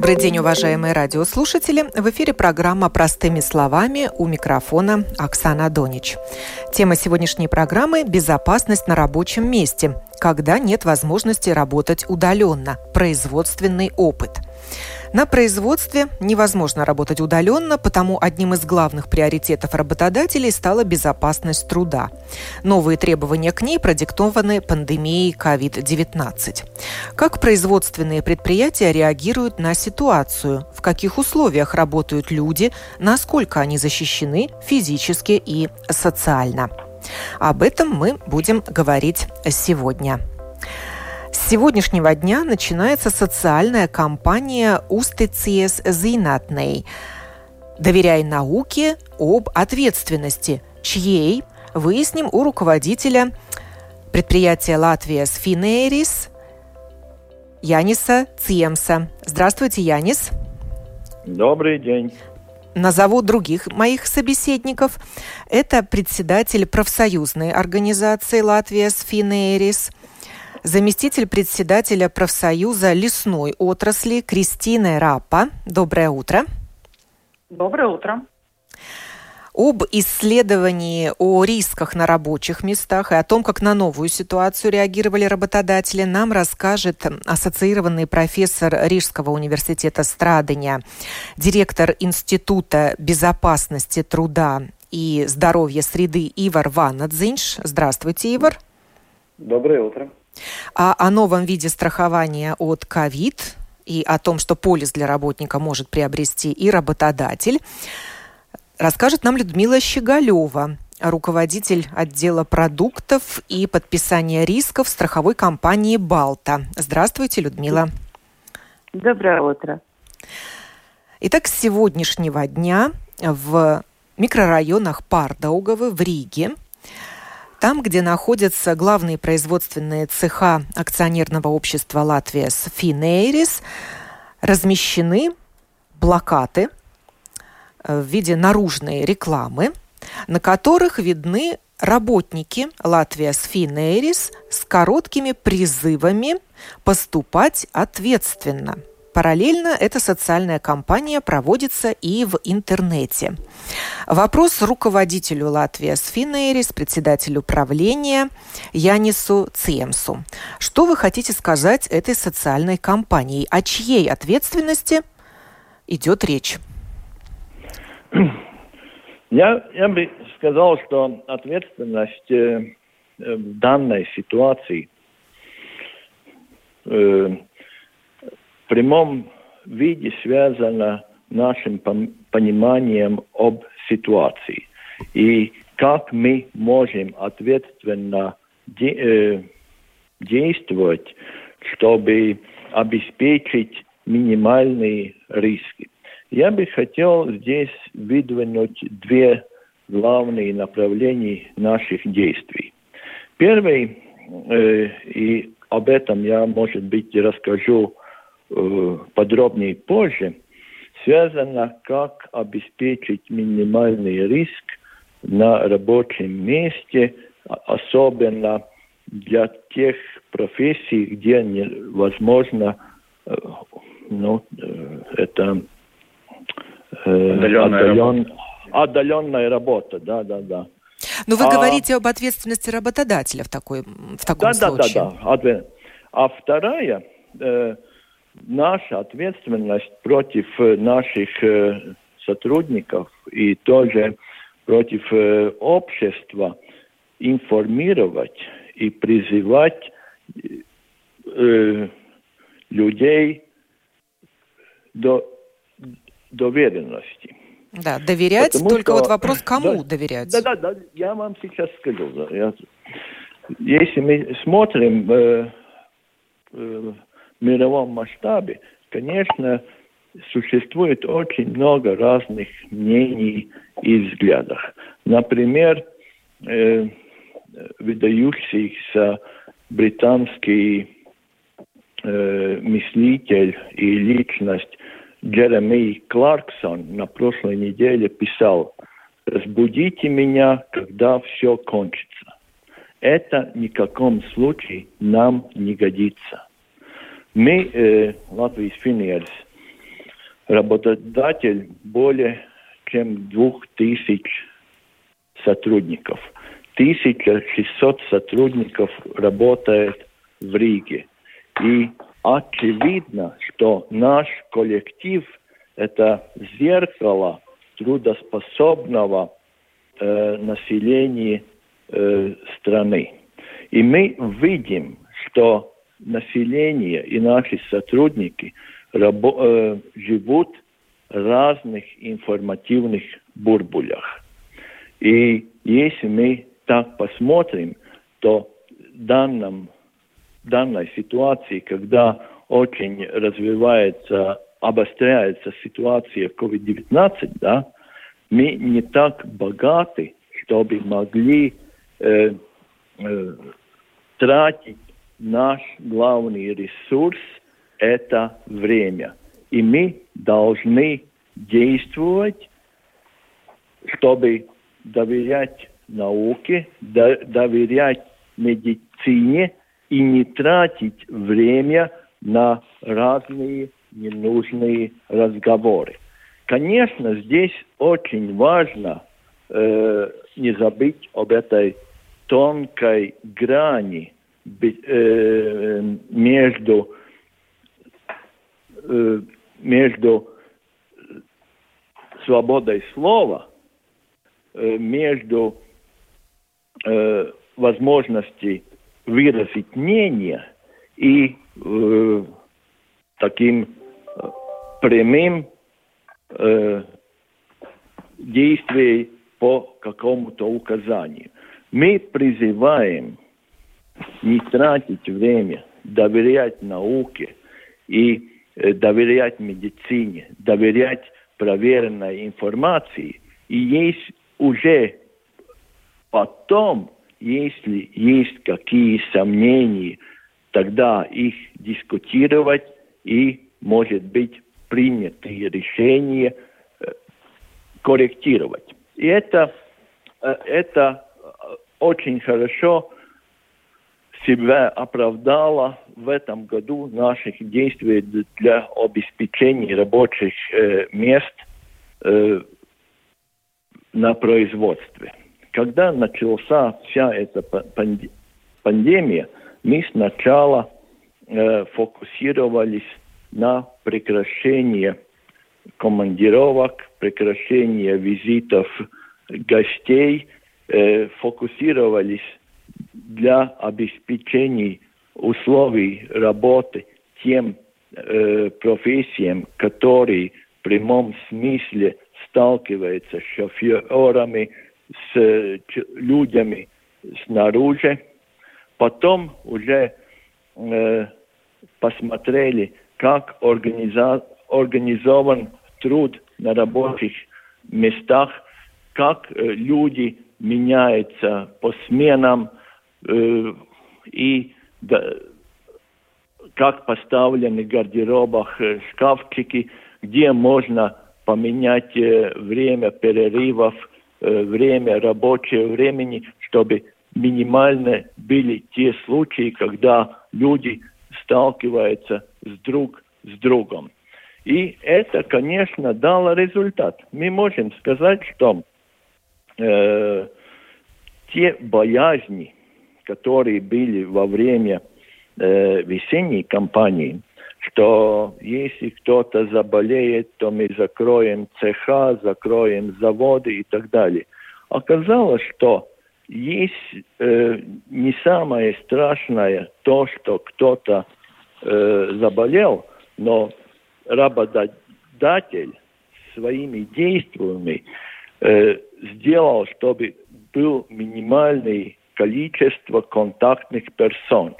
Добрый день, уважаемые радиослушатели. В эфире программа «Простыми словами» у микрофона Оксана Донич. Тема сегодняшней программы – «Безопасность на рабочем месте», когда нет возможности работать удаленно, производственный опыт – на производстве невозможно работать удаленно, потому одним из главных приоритетов работодателей стала безопасность труда. Новые требования к ней продиктованы пандемией COVID-19. Как производственные предприятия реагируют на ситуацию, в каких условиях работают люди, насколько они защищены физически и социально. Об этом мы будем говорить сегодня. С сегодняшнего дня начинается социальная кампания «Устиcies зинатней» «Доверяй науке об ответственности», чьей выясним у руководителя предприятия «Латвия Сфинерис» Яниса Циемса. Здравствуйте, Янис. Добрый день. Назову других моих собеседников. Это председатель профсоюзной организации «Латвия Сфинерис», заместитель председателя профсоюза лесной отрасли Кристина Рапа. Доброе утро. Доброе утро. Об исследовании о рисках на рабочих местах и о том, как на новую ситуацию реагировали работодатели, нам расскажет ассоциированный профессор Рижского университета Страдания, директор Института безопасности труда и здоровья среды Ивар Ванадзинш. Здравствуйте, Ивар. Доброе утро. А о новом виде страхования от ковид и о том, что полис для работника может приобрести и работодатель, расскажет нам Людмила Щеголева, руководитель отдела продуктов и подписания рисков страховой компании «Балта». Здравствуйте, Людмила. Доброе утро. Итак, с сегодняшнего дня в микрорайонах Пардауговы в Риге там, где находятся главные производственные цеха акционерного общества Латвия Финейрис, размещены плакаты э, в виде наружной рекламы, на которых видны работники Латвия Финейрис с короткими призывами поступать ответственно – Параллельно эта социальная кампания проводится и в интернете. Вопрос руководителю Латвии Сфинерис, председателю правления Янису Циемсу. Что вы хотите сказать этой социальной кампании? О чьей ответственности идет речь? Я, я бы сказал, что ответственность э, в данной ситуации э, прямом виде связано нашим пониманием об ситуации и как мы можем ответственно де, э, действовать, чтобы обеспечить минимальные риски. Я бы хотел здесь выдвинуть две главные направления наших действий. Первый, э, и об этом я, может быть, расскажу подробнее позже, связано, как обеспечить минимальный риск на рабочем месте, особенно для тех профессий, где невозможно, э, ну, э, это отдаленная, отдален, работа. отдаленная работа, да, да, да. Но вы а, говорите об ответственности работодателя в, такой, в таком да, случае. Да, да, да. А вторая, наша ответственность против э, наших э, сотрудников и тоже против э, общества информировать и призывать э, людей до доверенности. Да, доверять, Потому только что, вот вопрос, кому да, доверять. Да, да, да, я вам сейчас скажу. Я, если мы смотрим э, э, мировом масштабе, конечно, существует очень много разных мнений и взглядов. Например, э, выдающихся британский э, мыслитель и личность Джеремий Кларксон на прошлой неделе писал «Разбудите меня, когда все кончится». Это ни в каком случае нам не годится. Мы, э, Латвийс Финерс, работодатель более чем двух тысяч сотрудников. 1600 сотрудников работает в Риге. И очевидно, что наш коллектив – это зеркало трудоспособного э, населения э, страны. И мы видим, что население и наши сотрудники рабо- э, живут в разных информативных бурбулях. И если мы так посмотрим, то в данном, данной ситуации, когда очень развивается, обостряется ситуация COVID-19, да, мы не так богаты, чтобы могли э, э, тратить наш главный ресурс – это время. И мы должны действовать, чтобы доверять науке, доверять медицине и не тратить время на разные ненужные разговоры. Конечно, здесь очень важно э, не забыть об этой тонкой грани между, между свободой слова, между возможностью выразить мнение и э, таким э, прямым э, действием по какому-то указанию. Мы призываем не тратить время, доверять науке и э, доверять медицине, доверять проверенной информации. И есть уже потом, если есть какие сомнения, тогда их дискутировать и, может быть, принятые решения э, корректировать. И это, э, это очень хорошо себя оправдало в этом году наших действий для обеспечения рабочих э, мест э, на производстве. Когда начался вся эта пандемия, мы сначала э, фокусировались на прекращении командировок, прекращение визитов гостей, э, фокусировались для обеспечения условий работы тем э, профессиям, которые в прямом смысле сталкиваются с шоферами, с э, людьми снаружи. Потом уже э, посмотрели, как организа организован труд на рабочих местах, как э, люди меняются по сменам и да, как поставлены гардеробах э, шкафчики, где можно поменять э, время перерывов, э, время рабочего времени, чтобы минимально были те случаи, когда люди сталкиваются с друг с другом. И это, конечно, дало результат. Мы можем сказать, что э, те боязни, которые были во время э, весенней кампании, что если кто-то заболеет, то мы закроем цеха, закроем заводы и так далее. Оказалось, что есть э, не самое страшное то, что кто-то э, заболел, но работодатель своими действиями э, сделал, чтобы был минимальное количество контактных персон.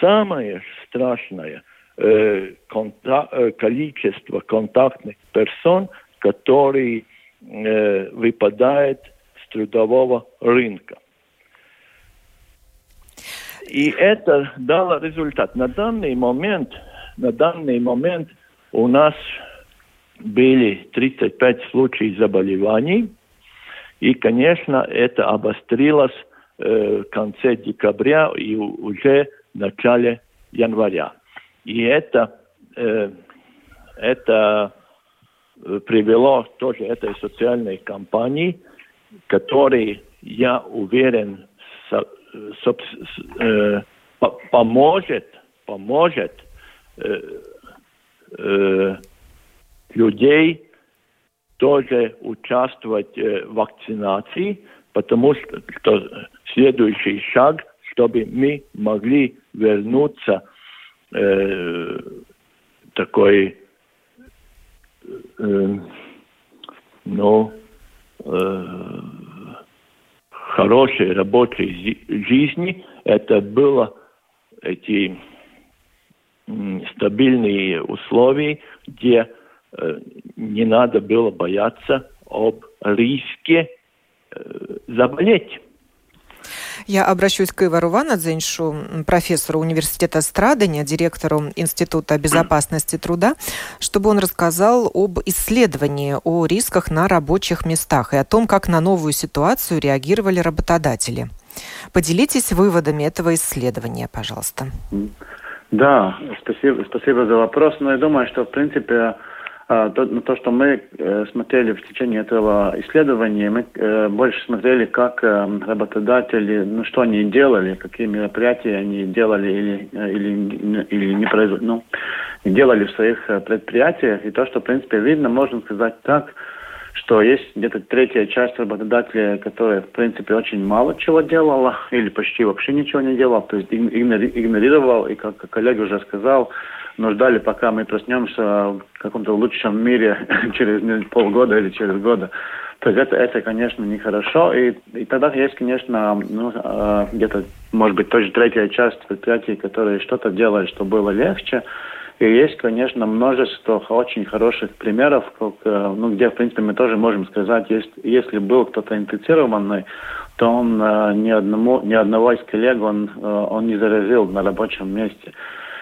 Самое страшное э, конта э, количество контактных персон, которые э, выпадают с трудового рынка. и это дало результат. На данный момент, на данный момент у нас были 35 случаев заболеваний, и, конечно, это обострилось в конце декабря и уже в начале января. И это, э, это э, привело тоже этой социальной кампании, которой, я уверен, э, поможет, поможет э, э, людей тоже участвовать э, в вакцинации, потому что следующий шаг, чтобы мы могли вернуться э, такой э, ну, э, хорошей рабочей жизни, это было эти стабильные условия, где Э, не надо было бояться об риске э, заболеть. Я обращусь к Ивару Ванадзеншу, профессору университета Страдания, директору Института безопасности труда, чтобы он рассказал об исследовании о рисках на рабочих местах и о том, как на новую ситуацию реагировали работодатели. Поделитесь выводами этого исследования, пожалуйста. Да, спасибо, спасибо за вопрос. Но я думаю, что, в принципе, то, то, что мы э, смотрели в течение этого исследования, мы э, больше смотрели, как э, работодатели, ну, что они делали, какие мероприятия они делали или, или, или не производили, ну, делали в своих предприятиях. И то, что, в принципе, видно, можно сказать так, что есть где-то третья часть работодателей, которая, в принципе, очень мало чего делала или почти вообще ничего не делала, то есть игнорировал, и, как коллега уже сказал, но ждали, пока мы проснемся в каком-то лучшем мире через полгода или через года. То есть это, это конечно, нехорошо. И, и тогда есть, конечно, ну, э, где-то, может быть, тоже третья часть предприятий, которые что-то делали, что было легче. И есть, конечно, множество очень хороших примеров, как, э, ну, где, в принципе, мы тоже можем сказать, есть, если был кто-то инфицированный, то он э, ни, одному, ни одного из коллег он, он не заразил на рабочем месте.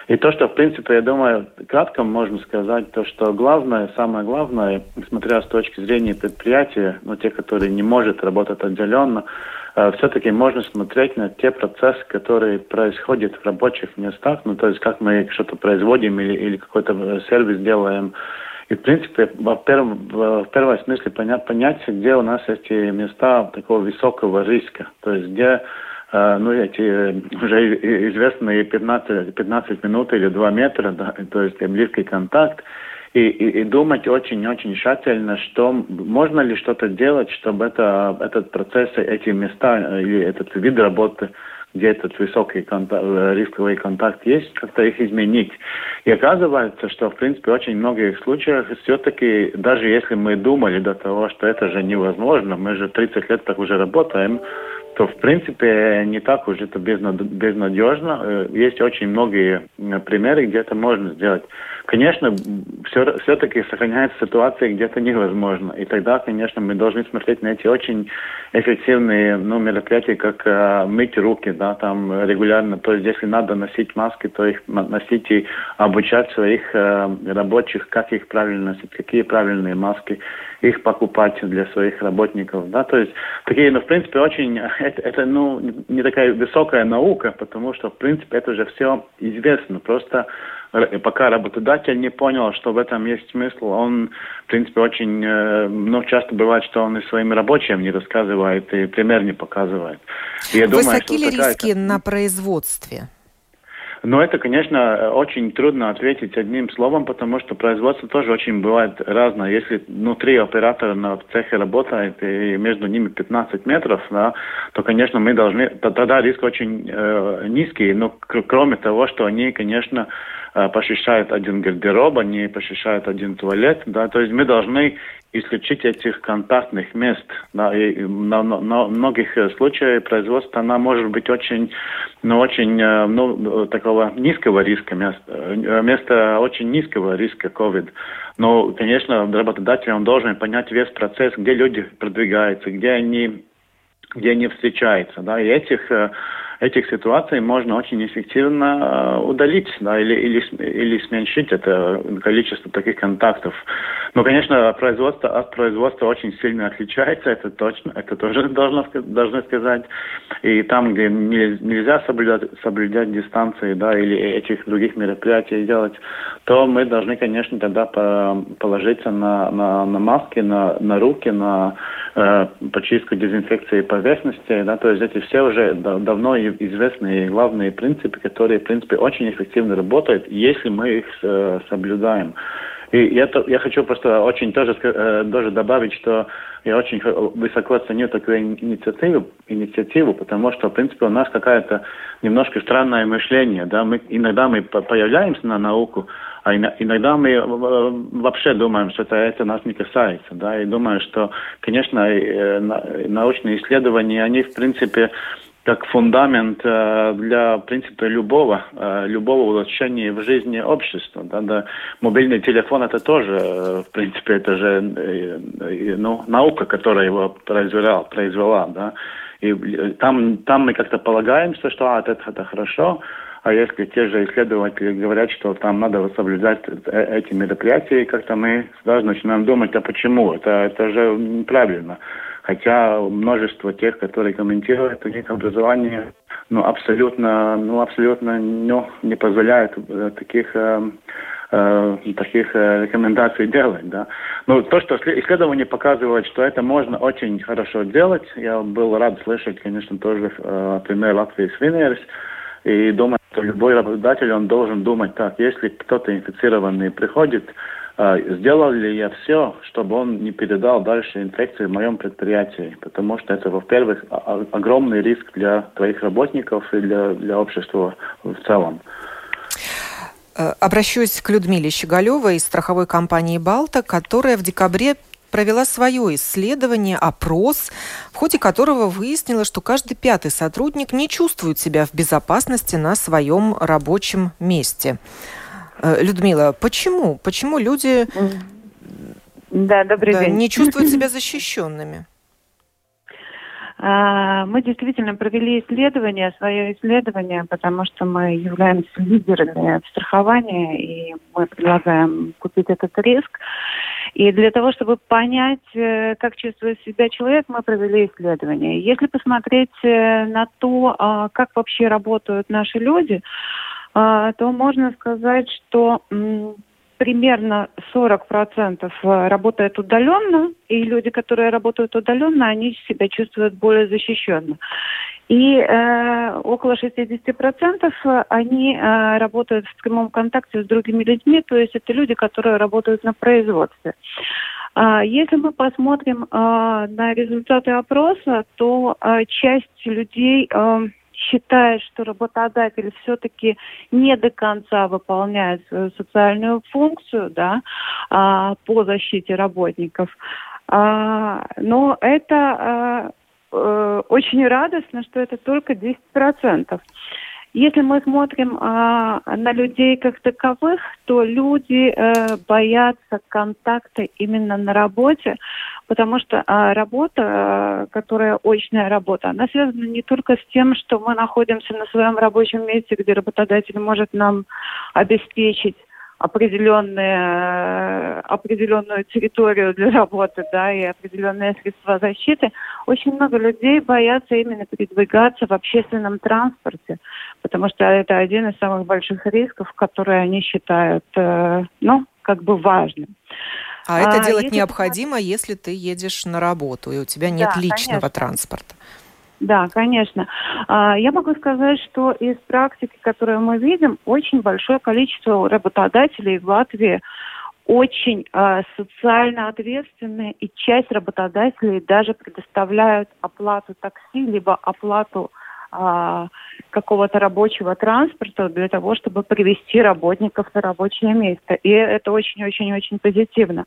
И то, что, в принципе, я думаю, кратко можно сказать, то, что главное, самое главное, смотря с точки зрения предприятия, ну, те, которые не может работать отделенно, э, все-таки можно смотреть на те процессы, которые происходят в рабочих местах, ну, то есть как мы что-то производим или, или какой-то сервис делаем, и, в принципе, в первом, в первом смысле понять, понять, где у нас эти места такого высокого риска, то есть где ну, эти э, уже известные 15, 15 минут или 2 метра, да, то есть близкий контакт, и, и, и думать очень-очень тщательно, что можно ли что-то делать, чтобы это, этот процесс, эти места э, или этот вид работы, где этот высокий контакт, э, рисковый контакт есть, как-то их изменить. И оказывается, что в принципе очень многих случаях все-таки, даже если мы думали до того, что это же невозможно, мы же 30 лет так уже работаем, то в принципе не так уж это безнадежно. Э, есть очень многие примеры, где это можно сделать. Конечно, все, все-таки сохраняется ситуация, где это невозможно. И тогда, конечно, мы должны смотреть на эти очень эффективные ну, мероприятия, как э, мыть руки, да, там регулярно. То есть, если надо носить маски, то их носить и обучать своих э, рабочих, как их правильно носить, какие правильные маски их покупать для своих работников. Да? То есть такие, ну, в принципе, очень, это, это ну, не такая высокая наука, потому что, в принципе, это уже все известно. Просто пока работодатель не понял, что в этом есть смысл, он, в принципе, очень, э, ну, часто бывает, что он и своим рабочим не рассказывает и пример не показывает. И я Высоки думаю, ли риски на производстве? Но это, конечно, очень трудно ответить одним словом, потому что производство тоже очень бывает разное. Если внутри оператора на цехе работает и между ними 15 метров, да, то, конечно, мы должны, тогда риск очень э, низкий. Но кроме того, что они, конечно, посещают один гардероб, они посещают один туалет, да, то есть мы должны исключить этих контактных мест. Да, и на, на, на многих э, случаях производство она может быть очень, ну, очень э, ну, такого низкого риска места, э, место очень низкого риска COVID. Но, конечно, работодатель он должен понять весь процесс, где люди продвигаются, где они где они встречаются. Да, и этих этих ситуаций можно очень эффективно э, удалить да, или, или, или сменьшить это количество таких контактов. Но, конечно, производство от производства очень сильно отличается, это точно, это тоже должно, должны сказать. И там, где нельзя соблюдать, соблюдать дистанции да, или этих других мероприятий делать, то мы должны, конечно, тогда положиться на, на, на маски, на, на руки, на э, почистку дезинфекции поверхности. Да, то есть эти все уже давно известные главные принципы, которые, в принципе, очень эффективно работают, если мы их э, соблюдаем. И я, я хочу просто очень тоже, э, тоже добавить, что я очень высоко ценю такую инициативу, инициативу, потому что, в принципе, у нас какая-то немножко странное мышление. Да? Мы, иногда мы появляемся на науку, а иногда мы э, вообще думаем, что это, это нас не касается. Да? И думаю, что, конечно, э, научные исследования, они, в принципе, как фундамент э, для, в принципе, любого, э, любого улучшения в жизни общества. Да, да. Мобильный телефон это тоже, э, в принципе, это же ну, наука, которая его произвела, произвела да. И там, там мы как-то полагаемся, что а, это, это хорошо, а если те же исследователи говорят, что там надо соблюдать эти мероприятия, как-то мы сразу начинаем думать, а почему? Это, это же неправильно. Хотя множество тех, которые комментируют, у них образование ну, абсолютно, ну, абсолютно ну, не позволяет э, таких э, э, таких рекомендаций делать, да. Но то, что исследования показывают, что это можно очень хорошо делать, я был рад слышать, конечно, тоже пример Латвии с и думаю, что любой работодатель, он должен думать так, если кто-то инфицированный приходит, сделал ли я все, чтобы он не передал дальше инфекции в моем предприятии, потому что это, во-первых, огромный риск для твоих работников и для, для общества в целом. Э, обращусь к Людмиле Щеголевой из страховой компании «Балта», которая в декабре провела свое исследование, опрос, в ходе которого выяснила, что каждый пятый сотрудник не чувствует себя в безопасности на своем рабочем месте. Э, Людмила, почему? Почему люди да, добрый да, день. не чувствуют себя защищенными? А, мы действительно провели исследование, свое исследование, потому что мы являемся лидерами в страховании, и мы предлагаем купить этот риск. И для того, чтобы понять, э, как чувствует себя человек, мы провели исследование. Если посмотреть э, на то, а, как вообще работают наши люди, то можно сказать, что примерно 40% э, работают удаленно, и люди, которые работают удаленно, они себя чувствуют более защищенно. И э, около 60% э, они э, работают в прямом контакте с другими людьми, то есть это люди, которые работают на производстве. А, если мы посмотрим а, на результаты опроса, то а, часть людей считает, что работодатель все-таки не до конца выполняет свою социальную функцию да, а, по защите работников. А, но это а, э, очень радостно, что это только 10%. Если мы смотрим а, на людей как таковых, то люди э, боятся контакта именно на работе, потому что а, работа, а, которая очная работа, она связана не только с тем, что мы находимся на своем рабочем месте, где работодатель может нам обеспечить определенные, определенную территорию для работы, да, и определенные средства защиты, очень много людей боятся именно передвигаться в общественном транспорте, потому что это один из самых больших рисков, которые они считают, э, ну, как бы важным. А, а это делать если необходимо, если ты едешь на работу, и у тебя нет да, личного конечно. транспорта. Да, конечно. А, я могу сказать, что из практики, которую мы видим, очень большое количество работодателей в Латвии очень э, социально ответственные, и часть работодателей даже предоставляют оплату такси, либо оплату э, какого-то рабочего транспорта для того, чтобы привести работников на рабочее место. И это очень-очень-очень позитивно.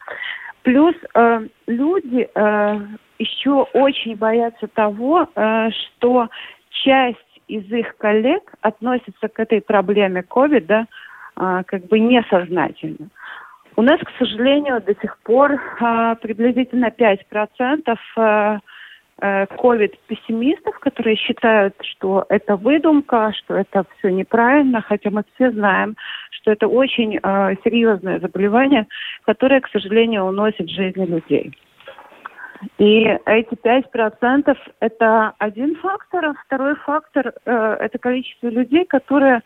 Плюс э, люди э, еще очень боятся того, э, что часть из их коллег относится к этой проблеме COVID, да, э, как бы несознательно. У нас, к сожалению, до сих пор э, приблизительно 5% э, ковид-пессимистов, которые считают, что это выдумка, что это все неправильно, хотя мы все знаем, что это очень э, серьезное заболевание, которое, к сожалению, уносит жизни людей. И эти 5% это один фактор, а второй фактор э, это количество людей, которые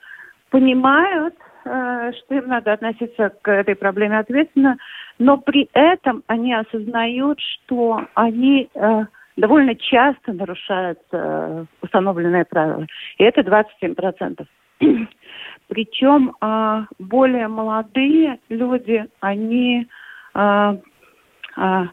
понимают, э, что им надо относиться к этой проблеме ответственно, но при этом они осознают, что они э, довольно часто нарушают э, установленные правила. И это 27%. Причем э, более молодые люди, они э, э,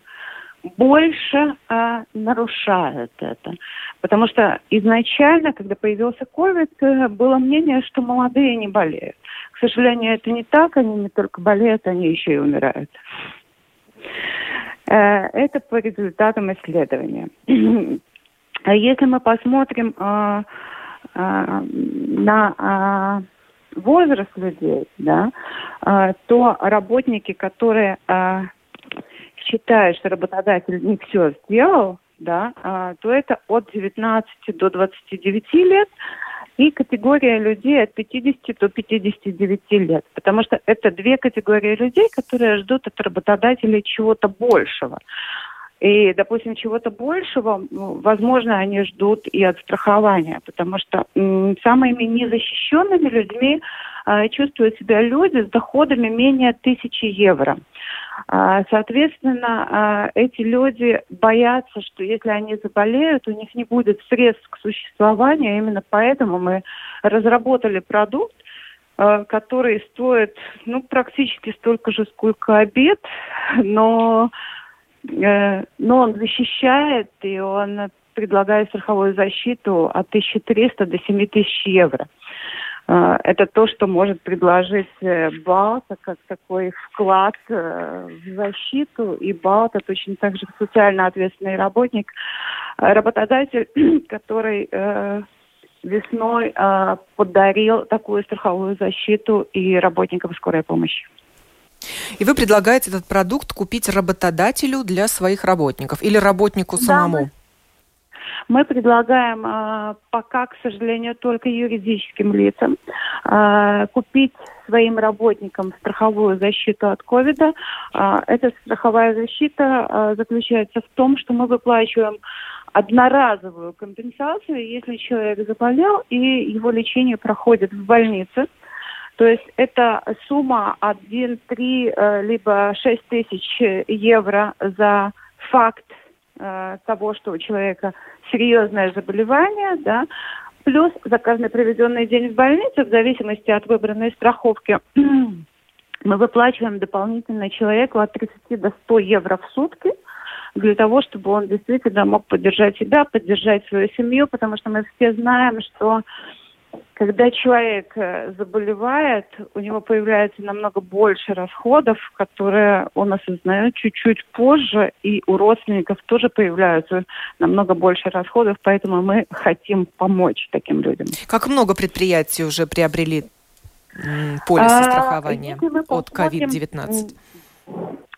больше э, нарушают это. Потому что изначально, когда появился COVID, было мнение, что молодые не болеют. К сожалению, это не так. Они не только болеют, они еще и умирают. Э, это по результатам исследования. Если мы посмотрим э, э, на возраст людей, да, то работники, которые считает, что работодатель не все сделал, да, то это от 19 до 29 лет и категория людей от 50 до 59 лет. Потому что это две категории людей, которые ждут от работодателя чего-то большего. И, допустим, чего-то большего, ну, возможно, они ждут и от страхования, потому что м, самыми незащищенными людьми э, чувствуют себя люди с доходами менее тысячи евро. А, соответственно, а, эти люди боятся, что если они заболеют, у них не будет средств к существованию. Именно поэтому мы разработали продукт, а, который стоит ну, практически столько же, сколько обед, но, э, но он защищает, и он предлагает страховую защиту от 1300 до 7000 евро. А, это то, что может предложить э, БАЛТа как такой вклад э, в защиту. И БАЛТа точно так же социально ответственный работник, э, работодатель, который весной подарил такую страховую защиту и работникам скорой помощи. И вы предлагаете этот продукт купить работодателю для своих работников или работнику самому? Да, мы предлагаем э, пока, к сожалению, только юридическим лицам э, купить своим работникам страховую защиту от ковида. Э, эта страховая защита заключается в том, что мы выплачиваем одноразовую компенсацию, если человек заболел и его лечение проходит в больнице. То есть это сумма 1, 3, э, либо 6 тысяч евро за факт э, того, что у человека серьезное заболевание, да, плюс за каждый проведенный день в больнице, в зависимости от выбранной страховки, мы выплачиваем дополнительно человеку от 30 до 100 евро в сутки для того, чтобы он действительно мог поддержать себя, поддержать свою семью, потому что мы все знаем, что когда человек э, заболевает, у него появляется намного больше расходов, которые он осознает чуть-чуть позже, и у родственников тоже появляются намного больше расходов, поэтому мы хотим помочь таким людям. Как много предприятий уже приобрели полисы а, страхования от COVID-19?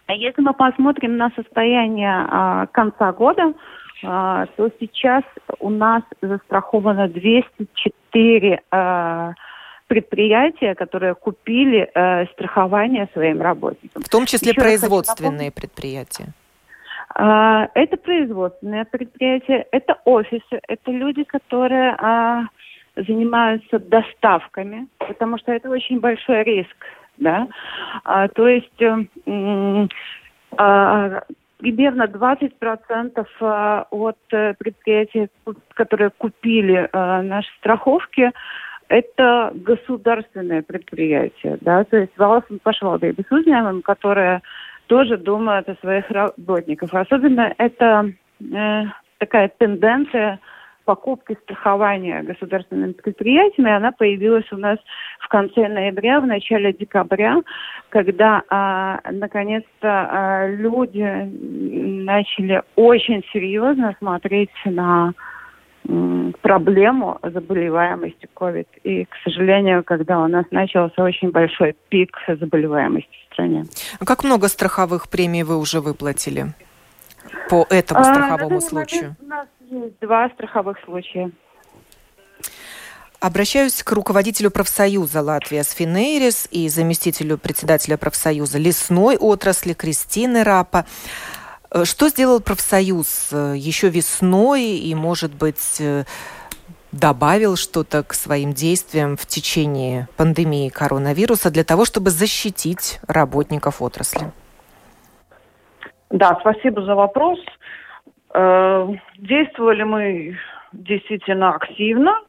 Если мы посмотрим на состояние а, конца года, а, то сейчас у нас застраховано 204 а, предприятия, которые купили а, страхование своим работникам. В том числе Еще производственные предприятия. А, это производственные предприятия, это офисы, это люди, которые а, занимаются доставками, потому что это очень большой риск, да. А, то есть э, а, примерно 20% э, от э, предприятий, которые купили э, наши страховки, это государственные предприятия, да, то есть valsts pašvaldības uzņēmumi, которые тоже думают о своих работниках. Особенно это э, такая тенденция покупки страхования государственными предприятиями, она появилась у нас в конце ноября, в начале декабря, когда а, наконец-то а, люди начали очень серьезно смотреть на проблему заболеваемости COVID. И, к сожалению, когда у нас начался очень большой пик заболеваемости в стране. А как много страховых премий вы уже выплатили? по этому а, страховому случаю? У нас есть два страховых случая. Обращаюсь к руководителю профсоюза Латвия Сфинейрис и заместителю председателя профсоюза лесной отрасли Кристины Рапа. Э, что сделал профсоюз э, еще весной и, может быть, э, добавил что-то к своим действиям в течение пандемии коронавируса для того, чтобы защитить работников отрасли? Да, спасибо за вопрос. Действовали мы действительно активно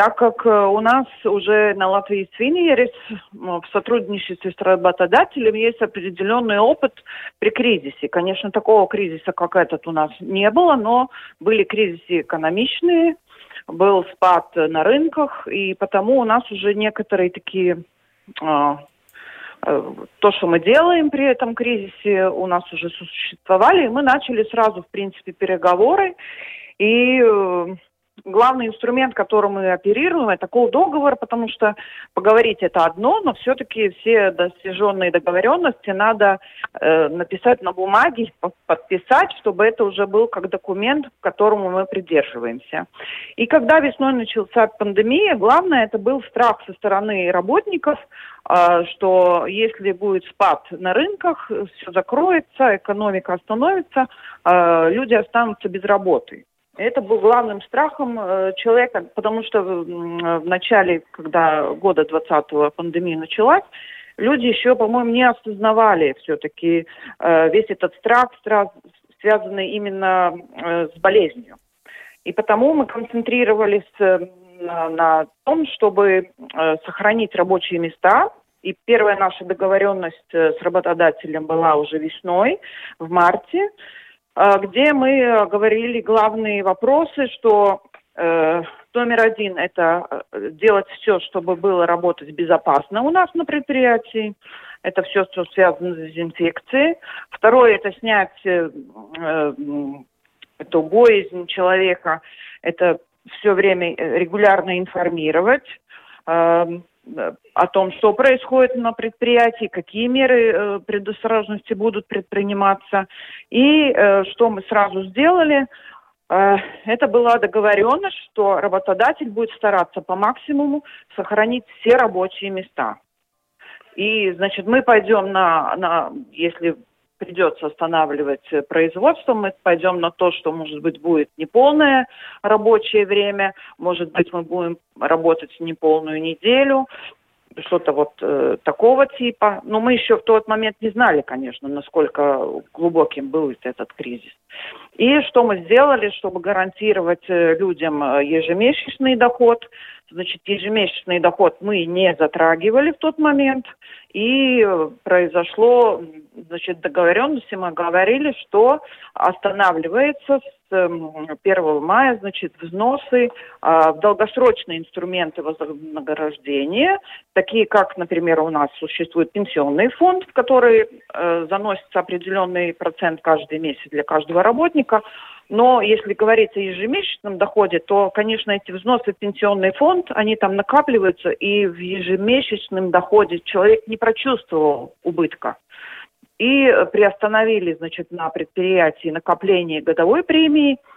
так как э, у нас уже на Латвии Свиньерис в сотрудничестве с работодателем есть определенный опыт при кризисе. Конечно, такого кризиса, как этот, у нас не было, но были кризисы экономичные, был спад на рынках, и потому у нас уже некоторые такие э, то, что мы делаем при этом кризисе, у нас уже существовали, и мы начали сразу, в принципе, переговоры, и э, главный инструмент, которым мы оперируем, это call договор, потому что поговорить это одно, но все-таки все достиженные договоренности надо э, написать на бумаге, подписать, чтобы это уже был как документ, к которому мы придерживаемся. И когда весной начался пандемия, главное это был страх со стороны работников, э, что если будет спад на рынках, все закроется, экономика остановится, э, люди останутся без работы. Это был главным страхом э, человека, потому что в начале, когда года 20-го пандемия началась, люди еще, по-моему, не осознавали все-таки э, весь этот страх, страх, связанный именно э, с болезнью. И потому мы концентрировались на том, чтобы сохранить рабочие места. И первая наша договоренность с работодателем была уже весной, в марте. А, где мы э, говорили главные вопросы, что э, номер один – это э, делать все, чтобы было работать безопасно у нас на предприятии. Это все, что связано с дезинфекцией. Второе – это снять э, э, эту боязнь человека. Это все время регулярно информировать. Э, о том, что происходит на предприятии, какие меры э, предосторожности будут предприниматься. И э, что мы сразу сделали, э, это была договоренность, что работодатель будет стараться по максимуму сохранить все рабочие места. И, значит, мы пойдем на, на если придется останавливать производство, мы пойдем на то, что, может быть, будет неполное рабочее время, может быть, мы будем работать неполную неделю, что-то вот э, такого типа. Но мы еще в тот момент не знали, конечно, насколько глубоким был этот кризис. И что мы сделали, чтобы гарантировать э, людям э, ежемесячный доход? Значит, ежемесячный доход мы не затрагивали в тот момент. И э, произошло, значит, договоренности, мы говорили, что останавливается с 1 эм, мая, значит, взносы а, в долгосрочные инструменты вознаграждения, такие как, например, у нас существует пенсионный фонд, в который э, заносится определенный процент каждый месяц для каждого работника, но если говорить о ежемесячном доходе, то, конечно, эти взносы в пенсионный фонд, они там накапливаются, и в ежемесячном доходе человек не прочувствовал убытка. И приостановили, значит, на предприятии накопление годовой премии –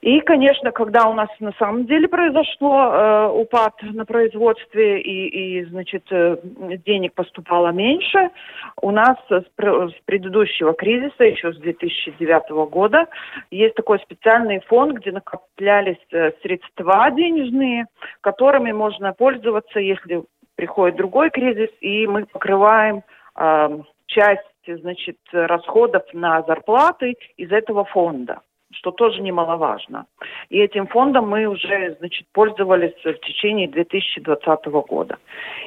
и, конечно, когда у нас на самом деле произошло э, упад на производстве и, и значит, э, денег поступало меньше, у нас с, с предыдущего кризиса, еще с 2009 года, есть такой специальный фонд, где накоплялись э, средства денежные, которыми можно пользоваться, если приходит другой кризис, и мы покрываем э, часть значит, расходов на зарплаты из этого фонда что тоже немаловажно. И этим фондом мы уже, значит, пользовались в течение 2020 года.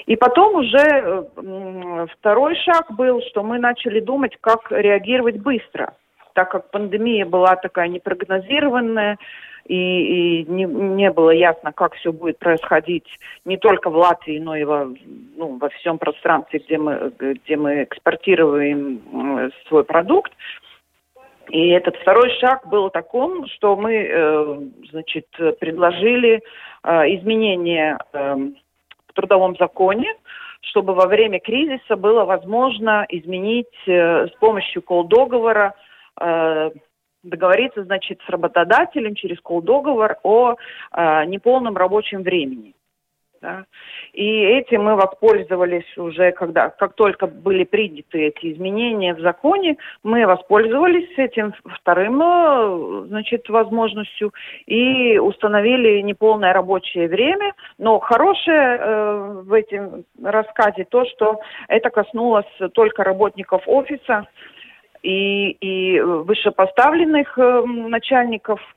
И потом уже второй шаг был, что мы начали думать, как реагировать быстро, так как пандемия была такая непрогнозированная, и, и не, не было ясно, как все будет происходить не только в Латвии, но и во, ну, во всем пространстве, где мы, где мы экспортируем свой продукт. И этот второй шаг был таком, что мы, э, значит, предложили э, изменения э, в трудовом законе, чтобы во время кризиса было возможно изменить с помощью колл-договора договориться, значит, с работодателем через колл-договор о неполном рабочем времени. Да? И этим мы воспользовались уже, когда, как только были приняты эти изменения в законе, мы воспользовались этим вторым, э, значит, возможностью и установили неполное рабочее время. Но хорошее э, в этом рассказе то, что это коснулось только работников офиса и, и вышепоставленных э, начальников –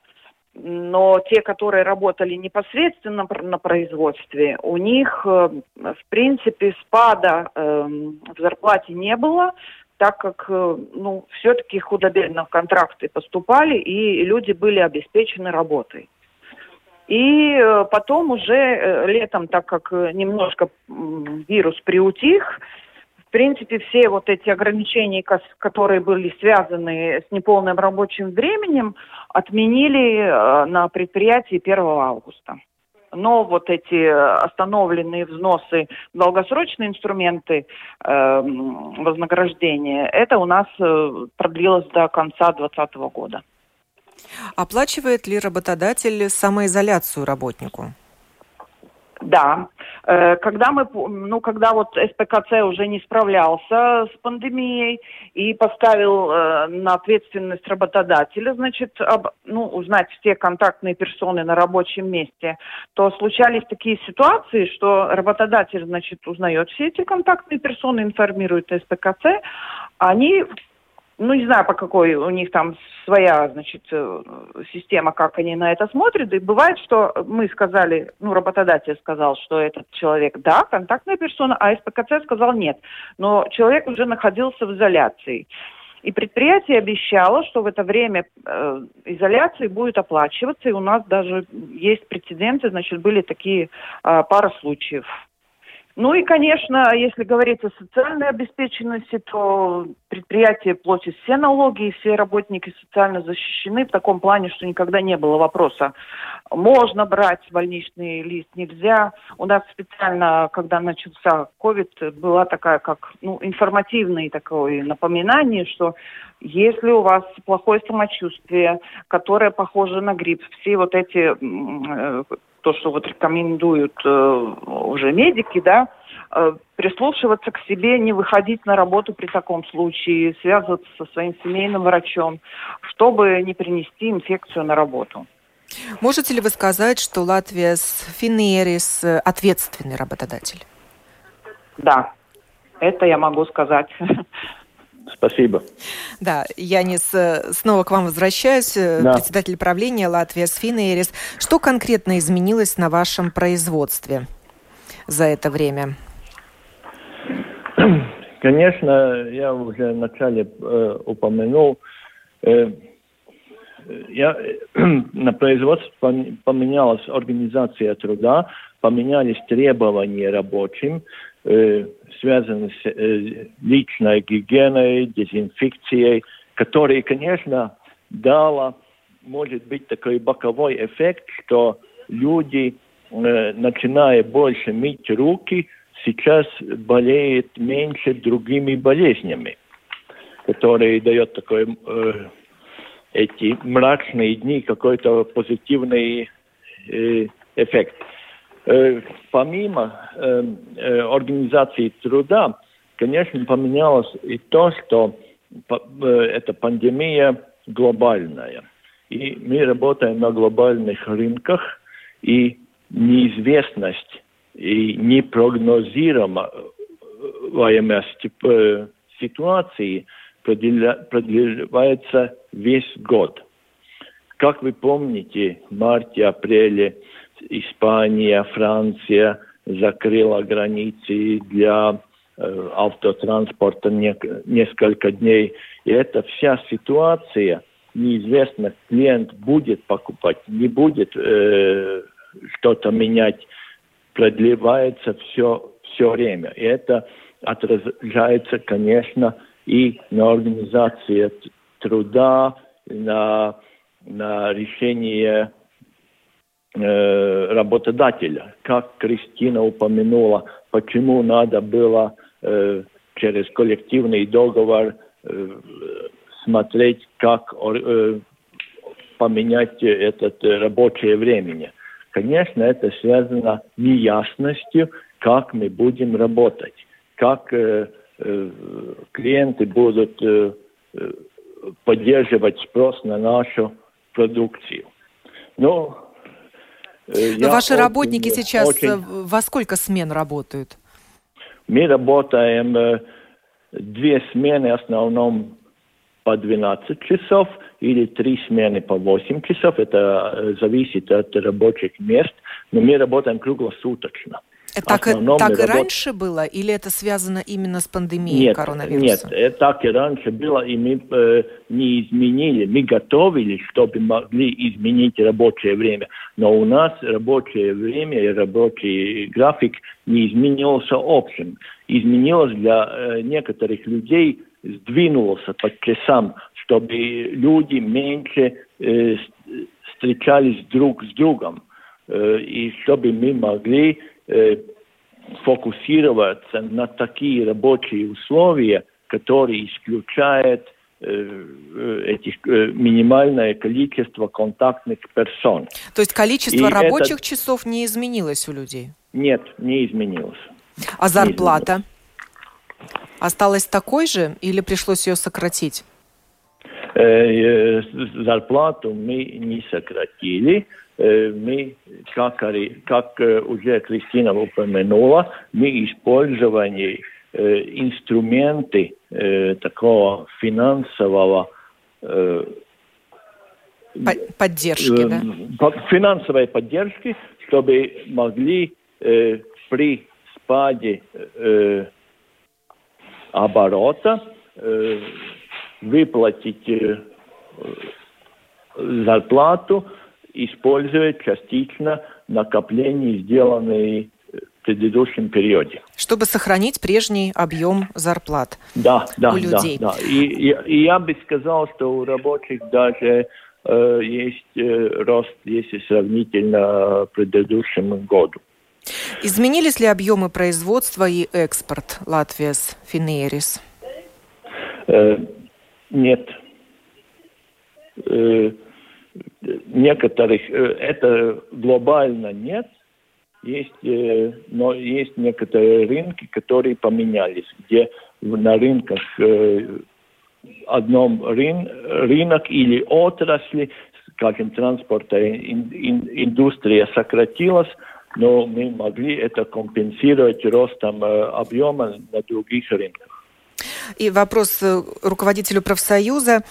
но те, которые работали непосредственно на производстве, у них, э, в принципе, спада эм, в зарплате не было, так как, э, ну, все-таки худо-бедно контракты поступали, и люди были обеспечены работой. И э, потом уже летом, так как немножко вирус приутих, принципе, все вот эти ограничения, которые были связаны с неполным рабочим временем, отменили э, на предприятии 1 августа. Но вот эти остановленные взносы, долгосрочные инструменты э, вознаграждения, это у нас э, продлилось до конца 2020 года. Оплачивает ли работодатель самоизоляцию работнику? Да. Э, когда мы, ну, когда вот СПКЦ уже не справлялся с пандемией и поставил э, на ответственность работодателя, значит, об, ну, узнать все контактные персоны на рабочем месте, то случались такие ситуации, что работодатель, значит, узнает все эти контактные персоны, информирует СПКЦ, они ну, не знаю, по какой у них там своя, значит, э, система, как они на это смотрят. И бывает, что мы сказали, ну, работодатель сказал, что этот человек, да, контактная персона, а СПКЦ сказал нет. Но человек уже находился в изоляции. И предприятие обещало, что в это время э, изоляции будет оплачиваться, и у нас даже есть прецеденты, значит, были такие э, пара случаев. Ну и, конечно, если говорить о социальной обеспеченности, то предприятие платит все налоги, и все работники социально защищены в таком плане, что никогда не было вопроса, можно брать больничный лист, нельзя. У нас специально, когда начался COVID, была такая, как ну, информативное такое напоминание, что если у вас плохое самочувствие, которое похоже на грипп, все вот эти э, то, что вот рекомендуют э, уже медики, да, э, прислушиваться к себе, не выходить на работу при таком случае, связываться со своим семейным врачом, чтобы не принести инфекцию на работу. Можете ли вы сказать, что Латвия с Финерис ответственный работодатель? Да, это я могу сказать. Спасибо. Да, Янис, снова к вам возвращаюсь. Э, да. Председатель правления Латвия Сфинерис. Что конкретно изменилось на вашем производстве за это время? Конечно, я уже вначале э, упомянул, э, я, на производстве поменялась организация труда, поменялись требования рабочим, э, связаны с э, личной гигиеной, дезинфекцией, которые, конечно, дало, может быть, такой боковой эффект, что люди, э, начиная больше мыть руки, сейчас болеют меньше другими болезнями, которые дают такой э, эти мрачные дни какой-то позитивный э, эффект. Э, помимо э, э, организации труда, конечно, поменялось и то, что эта пандемия глобальная. И мы работаем на глобальных рынках, и неизвестность и непрогнозируемость ситуации продлевается весь год. Как вы помните, в марте-апреле Испания, Франция закрыла границы для э, автотранспорта не, несколько дней. И эта вся ситуация, неизвестно, клиент будет покупать, не будет э, что-то менять, продлевается все, все время. И это отражается, конечно, и на организации труда, на, на решение работодателя. Как Кристина упомянула, почему надо было э, через коллективный договор э, смотреть, как поменять это рабочее время. Конечно, это связано неясностью, как мы будем работать, как э, э, клиенты будут э, поддерживать спрос на нашу продукцию. Ну, Но ваши очень, работники сейчас очень... во сколько смен работают? Мы работаем две смены в основном по 12 часов или три смены по 8 часов. Это э, зависит от рабочих мест. Но мы работаем круглосуточно. Так, так и раньше было, или это связано именно с пандемией нет, коронавируса? Нет, это так и раньше было, и мы э, не изменили. Мы готовились, чтобы могли изменить рабочее время, но у нас рабочее время и рабочий график не изменился общем. Изменилось для э, некоторых людей сдвинулся по часам, чтобы люди меньше э, встречались друг с другом, э, и чтобы мы могли э, фокусироваться на такие рабочие условия, которые исключают этих минимальное количество контактных персон. То есть количество и рабочих это... часов не изменилось у людей? Нет, не изменилось. А зарплата? осталась такой же или пришлось ее сократить? Э, э, зарплату мы не сократили. Э, мы, как, как уже Кристина упомянула, мы использовали инструменты такого финансового поддержки, да? Финансовой поддержки, чтобы могли при спаде оборота э, выплатить э, зарплату, используя частично накопления, сделанные в предыдущем периоде. Чтобы сохранить прежний объем зарплат да, да, у людей. Да, да. И, и, и я бы сказал, что у рабочих даже э, есть э, рост, если сравнительно предыдущему году. Изменились ли объемы производства и экспорт Латвия с Финерис? Э, нет. Э, некоторых, э, это глобально нет, есть, э, но есть некоторые рынки, которые поменялись, где на рынках э, одном рын, рынок или отрасли, скажем, транспорта ин, ин, индустрия сократилась, но мы могли это компенсировать ростом объема на других рынках. И вопрос э, руководителю профсоюза.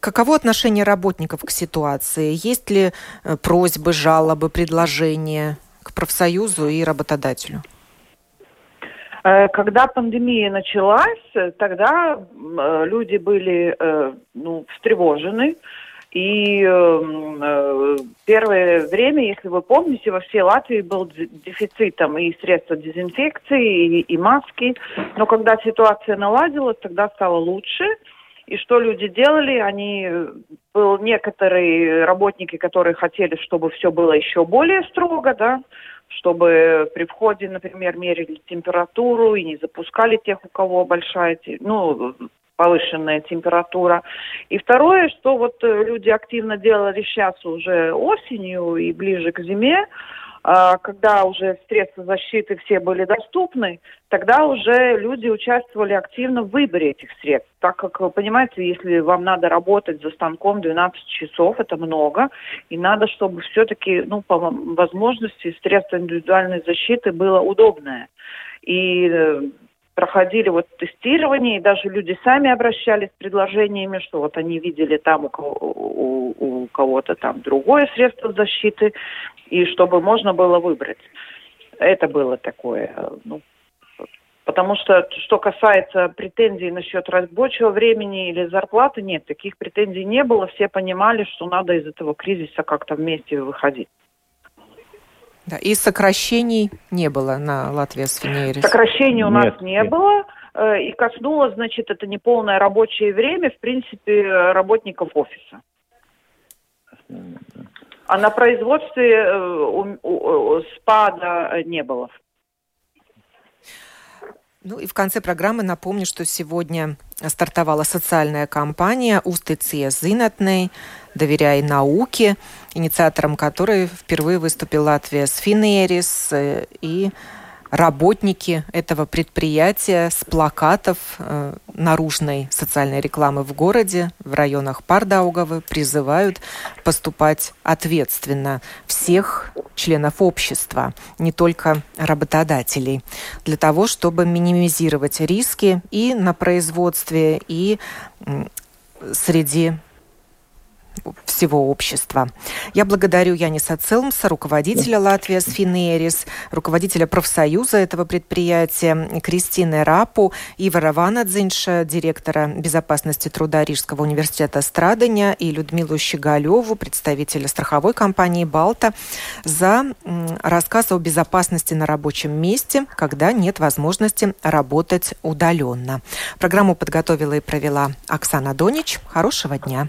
Каково отношение работников к ситуации? Есть ли э, просьбы, жалобы, предложения к профсоюзу и работодателю? Когда пандемия началась, тогда люди были ну, встревожены, и эм, э, первое время, если вы помните, во всей Латвии был дефицит там и средства дезинфекции, и, и маски. Но когда ситуация наладилась, тогда стало лучше. И что люди делали? Они был некоторые работники, которые хотели, чтобы все было еще более строго, да, чтобы при входе, например, мерили температуру и не запускали тех, у кого большая, ну, повышенная температура. И второе, что вот э, люди активно делали сейчас уже осенью и ближе к зиме, а, когда уже средства защиты все были доступны, тогда уже люди участвовали активно в выборе этих средств. Так как, понимаете, если вам надо работать за станком 12 часов, это много, и надо, чтобы все-таки, ну, по возможности, средство индивидуальной защиты было удобное. И э, проходили вот тестирование, и даже люди сами обращались с предложениями, что вот они видели там у, у, у кого-то там другое средство защиты, и чтобы можно было выбрать. Это было такое, ну, Потому что, что касается претензий насчет рабочего времени или зарплаты, нет, таких претензий не было. Все понимали, что надо из этого кризиса как-то вместе выходить. Да, и сокращений не было на Латвии с Финерис? Сокращений у нас не нет. было. Э, и коснулось, значит, это не полное рабочее время, в принципе, работников офиса. А на производстве э, спада не было. Ну и в конце программы напомню, что сегодня стартовала социальная кампания «Устыция зинатной», «Доверяй науке», инициатором которой впервые выступил Латвия с Финерис э, и работники этого предприятия с плакатов э, наружной социальной рекламы в городе, в районах Пардаугавы призывают поступать ответственно всех членов общества, не только работодателей, для того, чтобы минимизировать риски и на производстве, и среди всего общества. Я благодарю Яниса Целмса, руководителя Латвия Сфинерис, руководителя профсоюза этого предприятия, Кристины Рапу, Ивара Ванадзинша, директора безопасности труда Рижского университета Страдания и Людмилу Щеголеву, представителя страховой компании «Балта», за рассказ о безопасности на рабочем месте, когда нет возможности работать удаленно. Программу подготовила и провела Оксана Донич. Хорошего дня.